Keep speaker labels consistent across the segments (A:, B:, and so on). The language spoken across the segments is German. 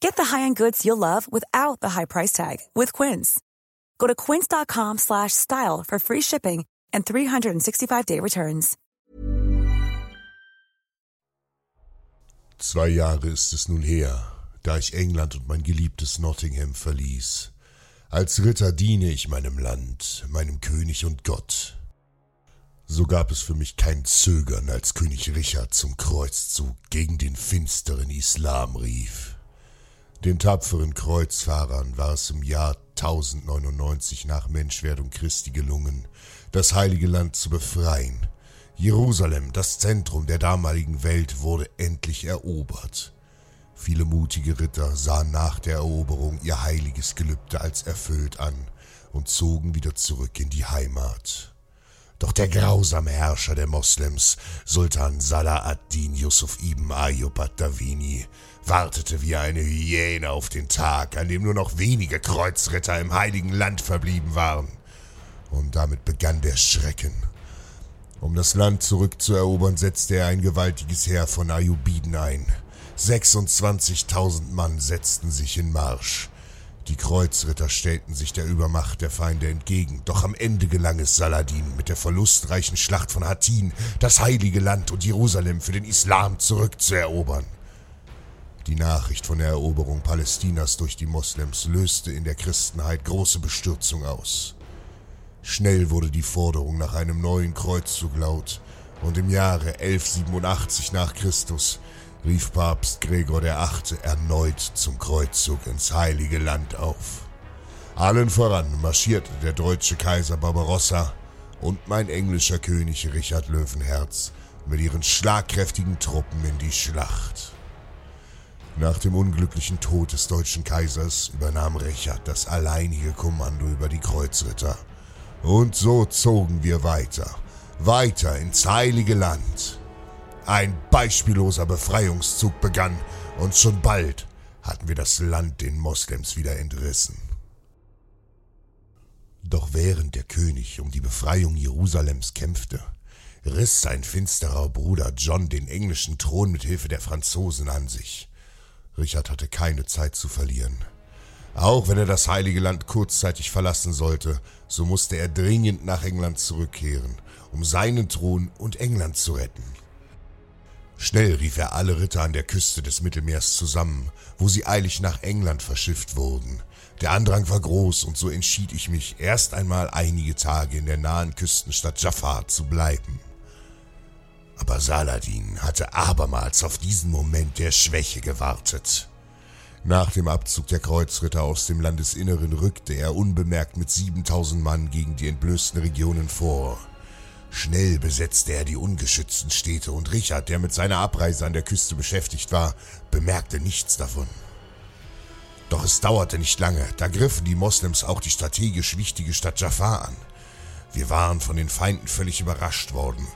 A: Get the high-end goods you'll love without the high price tag with Quince. Go to quince.com slash style for free shipping and 365-day returns.
B: Zwei Jahre ist es nun her, da ich England und mein geliebtes Nottingham verließ. Als Ritter diene ich meinem Land, meinem König und Gott. So gab es für mich kein Zögern, als König Richard zum Kreuzzug gegen den finsteren Islam rief. Den tapferen Kreuzfahrern war es im Jahr 1099 nach Menschwerdung Christi gelungen, das heilige Land zu befreien. Jerusalem, das Zentrum der damaligen Welt, wurde endlich erobert. Viele mutige Ritter sahen nach der Eroberung ihr heiliges Gelübde als erfüllt an und zogen wieder zurück in die Heimat. Doch der grausame Herrscher der Moslems, Sultan Salah ad-Din Yusuf ibn Ayyub ad-Dawini, wartete wie eine Hyäne auf den Tag, an dem nur noch wenige Kreuzritter im heiligen Land verblieben waren. Und damit begann der Schrecken. Um das Land zurückzuerobern, setzte er ein gewaltiges Heer von Ayyubiden ein. 26.000 Mann setzten sich in Marsch. Die Kreuzritter stellten sich der Übermacht der Feinde entgegen, doch am Ende gelang es Saladin mit der verlustreichen Schlacht von Hattin, das heilige Land und Jerusalem für den Islam zurückzuerobern. Die Nachricht von der Eroberung Palästinas durch die Moslems löste in der Christenheit große Bestürzung aus. Schnell wurde die Forderung nach einem neuen Kreuzzug laut, und im Jahre 1187 nach Christus rief Papst Gregor VIII. erneut zum Kreuzzug ins Heilige Land auf. Allen voran marschierte der deutsche Kaiser Barbarossa und mein englischer König Richard Löwenherz mit ihren schlagkräftigen Truppen in die Schlacht. Nach dem unglücklichen Tod des deutschen Kaisers übernahm Richard das alleinige Kommando über die Kreuzritter. Und so zogen wir weiter, weiter ins heilige Land. Ein beispielloser Befreiungszug begann und schon bald hatten wir das Land den Moslems wieder entrissen. Doch während der König um die Befreiung Jerusalems kämpfte, riss sein finsterer Bruder John den englischen Thron mit Hilfe der Franzosen an sich. Richard hatte keine Zeit zu verlieren. Auch wenn er das heilige Land kurzzeitig verlassen sollte, so musste er dringend nach England zurückkehren, um seinen Thron und England zu retten. Schnell rief er alle Ritter an der Küste des Mittelmeers zusammen, wo sie eilig nach England verschifft wurden. Der Andrang war groß und so entschied ich mich, erst einmal einige Tage in der nahen Küstenstadt Jaffa zu bleiben. Aber Saladin hatte abermals auf diesen Moment der Schwäche gewartet. Nach dem Abzug der Kreuzritter aus dem Landesinneren rückte er unbemerkt mit 7000 Mann gegen die entblößten Regionen vor. Schnell besetzte er die ungeschützten Städte und Richard, der mit seiner Abreise an der Küste beschäftigt war, bemerkte nichts davon. Doch es dauerte nicht lange, da griffen die Moslems auch die strategisch wichtige Stadt Jaffa an. Wir waren von den Feinden völlig überrascht worden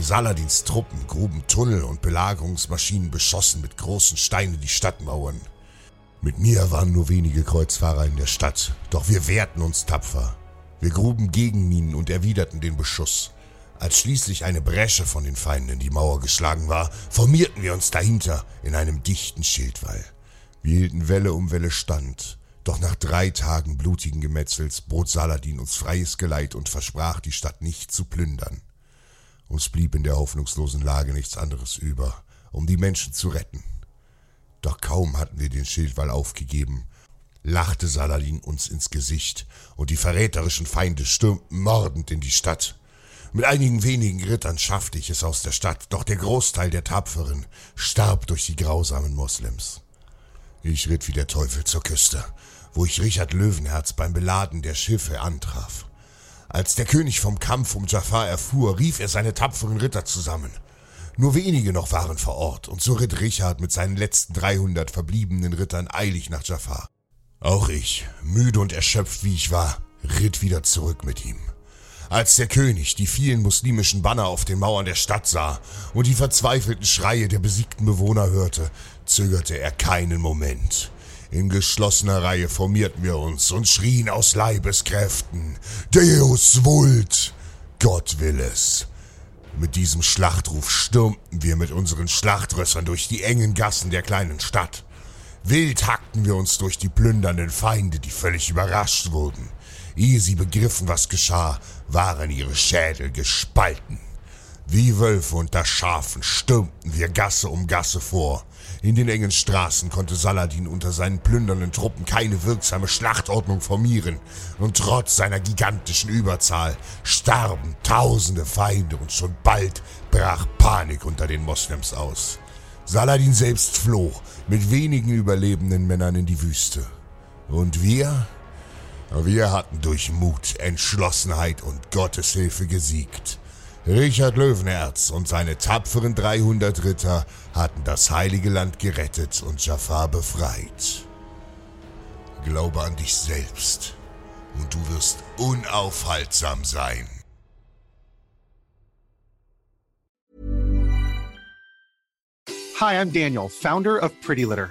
B: Saladins Truppen gruben Tunnel und Belagerungsmaschinen beschossen mit großen Steinen die Stadtmauern. Mit mir waren nur wenige Kreuzfahrer in der Stadt, doch wir wehrten uns tapfer. Wir gruben Gegenminen und erwiderten den Beschuss. Als schließlich eine Bresche von den Feinden in die Mauer geschlagen war, formierten wir uns dahinter in einem dichten Schildwall. Wir hielten Welle um Welle stand, doch nach drei Tagen blutigen Gemetzels bot Saladin uns freies Geleit und versprach, die Stadt nicht zu plündern. Uns blieb in der hoffnungslosen Lage nichts anderes über, um die Menschen zu retten. Doch kaum hatten wir den Schildwall aufgegeben, lachte Saladin uns ins Gesicht, und die verräterischen Feinde stürmten mordend in die Stadt. Mit einigen wenigen Rittern schaffte ich es aus der Stadt, doch der Großteil der Tapferen starb durch die grausamen Moslems. Ich ritt wie der Teufel zur Küste, wo ich Richard Löwenherz beim Beladen der Schiffe antraf. Als der König vom Kampf um Jafar erfuhr, rief er seine tapferen Ritter zusammen. Nur wenige noch waren vor Ort, und so ritt Richard mit seinen letzten dreihundert verbliebenen Rittern eilig nach Jafar. Auch ich, müde und erschöpft wie ich war, ritt wieder zurück mit ihm. Als der König die vielen muslimischen Banner auf den Mauern der Stadt sah und die verzweifelten Schreie der besiegten Bewohner hörte, zögerte er keinen Moment. In geschlossener Reihe formierten wir uns und schrien aus Leibeskräften Deus vult! Gott will es! Mit diesem Schlachtruf stürmten wir mit unseren Schlachtrössern durch die engen Gassen der kleinen Stadt. Wild hackten wir uns durch die plündernden Feinde, die völlig überrascht wurden. Ehe sie begriffen, was geschah, waren ihre Schädel gespalten. Wie Wölfe unter Schafen stürmten wir Gasse um Gasse vor. In den engen Straßen konnte Saladin unter seinen plündernden Truppen keine wirksame Schlachtordnung formieren, und trotz seiner gigantischen Überzahl starben tausende Feinde und schon bald brach Panik unter den Moslems aus. Saladin selbst floh mit wenigen überlebenden Männern in die Wüste. Und wir? Wir hatten durch Mut, Entschlossenheit und Gottes Hilfe gesiegt. Richard Löwenherz und seine tapferen 300 Ritter hatten das heilige Land gerettet und Jafar befreit. Glaube an dich selbst und du wirst unaufhaltsam sein.
C: Hi, I'm Daniel, founder of Pretty Litter.